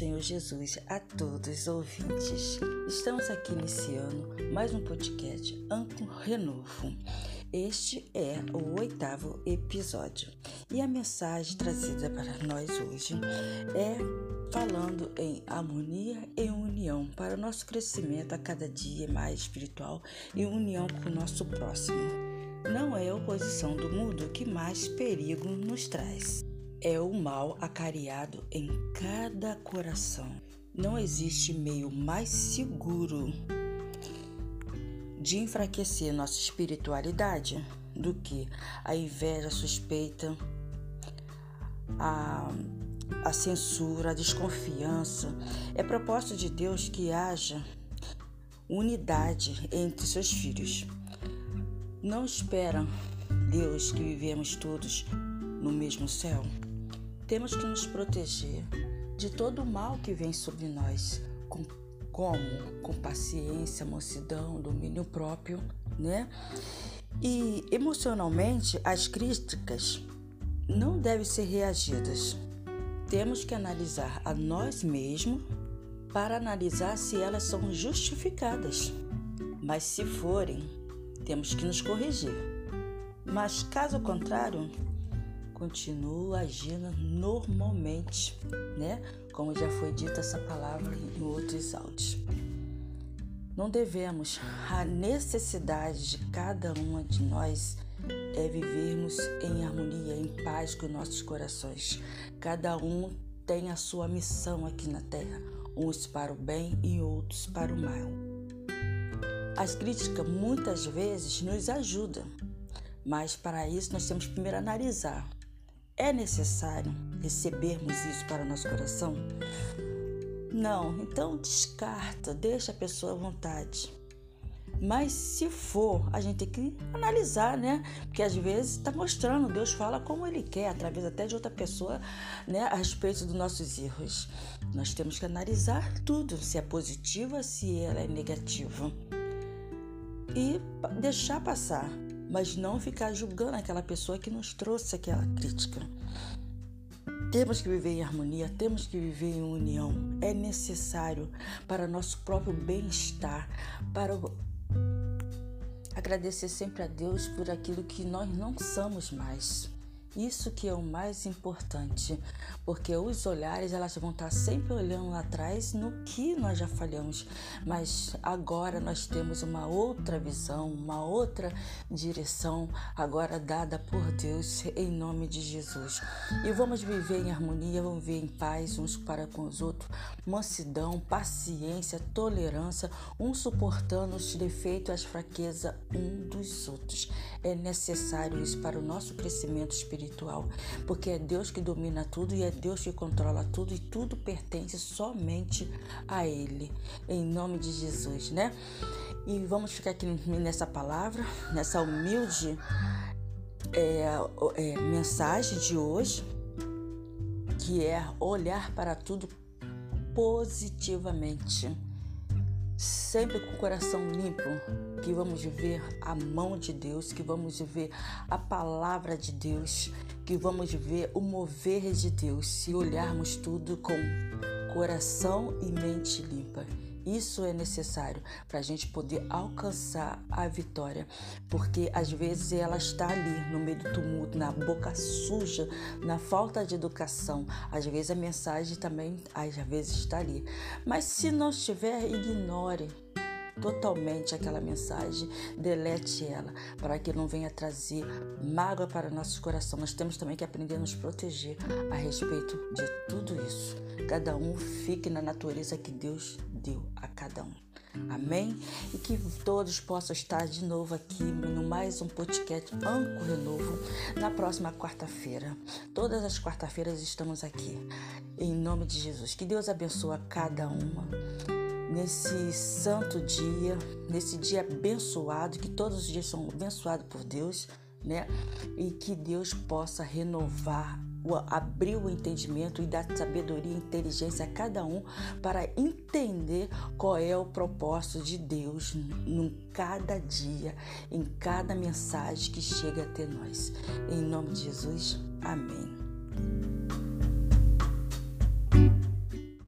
Senhor Jesus a todos os ouvintes. Estamos aqui iniciando mais um podcast Anco Renovo. Este é o oitavo episódio e a mensagem trazida para nós hoje é falando em harmonia e união para o nosso crescimento a cada dia mais espiritual e união com o nosso próximo. Não é a oposição do mundo que mais perigo nos traz é o mal acariado em cada coração. Não existe meio mais seguro de enfraquecer nossa espiritualidade do que a inveja a suspeita, a, a censura, a desconfiança. É propósito de Deus que haja unidade entre seus filhos. Não espera Deus que vivemos todos no mesmo céu? Temos que nos proteger de todo o mal que vem sobre nós, com, como com paciência, mansidão, domínio próprio, né? E emocionalmente, as críticas não devem ser reagidas. Temos que analisar a nós mesmos para analisar se elas são justificadas. Mas se forem, temos que nos corrigir. Mas caso contrário, continua agindo normalmente, né? Como já foi dita essa palavra em outros áudios. Não devemos, a necessidade de cada uma de nós é vivermos em harmonia, em paz com nossos corações. Cada um tem a sua missão aqui na terra, uns para o bem e outros para o mal. As críticas muitas vezes nos ajudam, mas para isso nós temos que primeiro analisar é necessário recebermos isso para o nosso coração? Não, então descarta, deixa a pessoa à vontade. Mas se for, a gente tem que analisar, né? Porque às vezes está mostrando, Deus fala como Ele quer, através até de outra pessoa, né? A respeito dos nossos erros. Nós temos que analisar tudo, se é positiva, se ela é negativa. E deixar passar mas não ficar julgando aquela pessoa que nos trouxe aquela crítica. Temos que viver em harmonia, temos que viver em união. É necessário para nosso próprio bem-estar, para agradecer sempre a Deus por aquilo que nós não somos mais. Isso que é o mais importante, porque os olhares elas vão estar sempre olhando lá atrás no que nós já falhamos, mas agora nós temos uma outra visão, uma outra direção agora dada por Deus em nome de Jesus. E vamos viver em harmonia, vamos viver em paz uns para com os outros, mansidão, paciência, tolerância, um suportando os defeitos, as fraquezas um dos outros. É necessário isso para o nosso crescimento espiritual espiritual, porque é Deus que domina tudo e é Deus que controla tudo e tudo pertence somente a Ele, em nome de Jesus, né? E vamos ficar aqui nessa palavra, nessa humilde é, é, mensagem de hoje, que é olhar para tudo positivamente sempre com o coração limpo, que vamos ver a mão de Deus, que vamos ver a palavra de Deus, que vamos ver o mover de Deus, se olharmos tudo com coração e mente limpa. Isso é necessário para a gente poder alcançar a vitória, porque às vezes ela está ali no meio do tumulto, na boca suja, na falta de educação. Às vezes a mensagem também, às vezes está ali. Mas se não estiver, ignore totalmente aquela mensagem, delete ela, para que não venha trazer mágoa para nosso coração. Nós temos também que aprender a nos proteger a respeito de tudo isso. Cada um fique na natureza que Deus deu a cada um. Amém? E que todos possam estar de novo aqui no mais um podcast Anco Renovo na próxima quarta-feira. Todas as quarta-feiras estamos aqui. Em nome de Jesus. Que Deus abençoe a cada uma nesse santo dia, nesse dia abençoado, que todos os dias são abençoados por Deus, né? E que Deus possa renovar abrir o entendimento e dar sabedoria e inteligência a cada um para entender qual é o propósito de Deus em cada dia, em cada mensagem que chega até nós. Em nome de Jesus, amém.